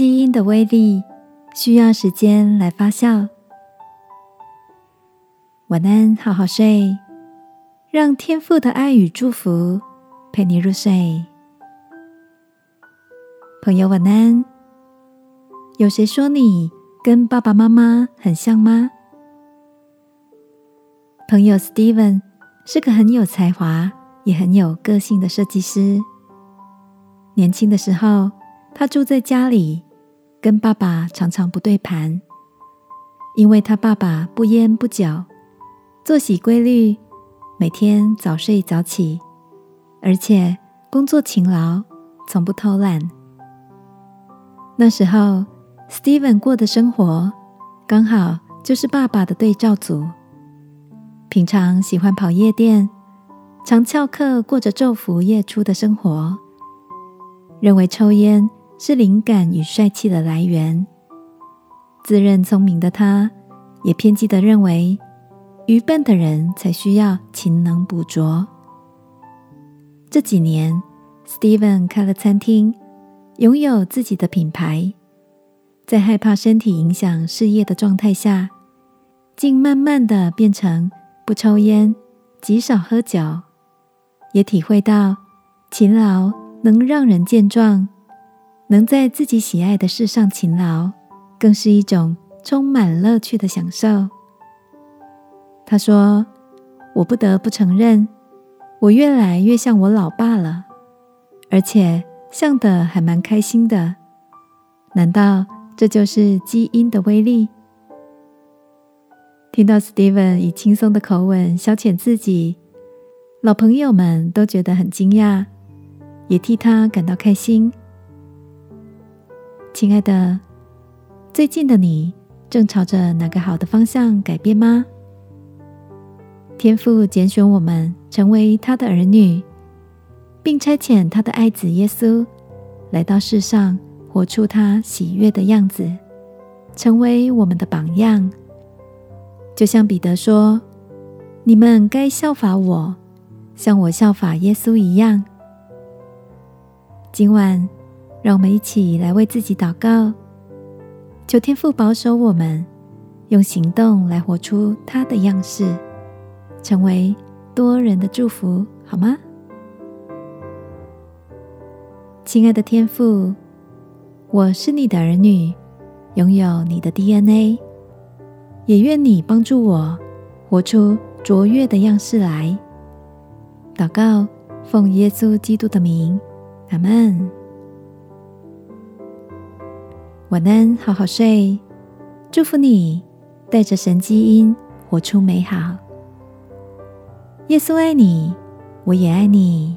基因的威力需要时间来发酵。晚安，好好睡，让天父的爱与祝福陪你入睡。朋友，晚安。有谁说你跟爸爸妈妈很像吗？朋友 Steven 是个很有才华也很有个性的设计师。年轻的时候，他住在家里，跟爸爸常常不对盘，因为他爸爸不烟不酒，作息规律，每天早睡早起，而且工作勤劳，从不偷懒。那时候，Steven 过的生活刚好就是爸爸的对照组。平常喜欢跑夜店，常翘课，过着昼伏夜出的生活。认为抽烟是灵感与帅气的来源。自认聪明的他，也偏激的认为，愚笨的人才需要勤能补拙。这几年，Steven 开了餐厅，拥有自己的品牌，在害怕身体影响事业的状态下，竟慢慢的变成。不抽烟，极少喝酒，也体会到勤劳能让人健壮，能在自己喜爱的事上勤劳，更是一种充满乐趣的享受。他说：“我不得不承认，我越来越像我老爸了，而且像的还蛮开心的。难道这就是基因的威力？”听到 Steven 以轻松的口吻消遣自己，老朋友们都觉得很惊讶，也替他感到开心。亲爱的，最近的你正朝着哪个好的方向改变吗？天父拣选我们成为他的儿女，并差遣他的爱子耶稣来到世上，活出他喜悦的样子，成为我们的榜样。就像彼得说：“你们该效法我，像我效法耶稣一样。”今晚，让我们一起来为自己祷告，求天父保守我们，用行动来活出他的样式，成为多人的祝福，好吗？亲爱的天父，我是你的儿女，拥有你的 DNA。也愿你帮助我活出卓越的样式来。祷告，奉耶稣基督的名，阿门。晚安，好好睡。祝福你，带着神基因活出美好。耶稣爱你，我也爱你。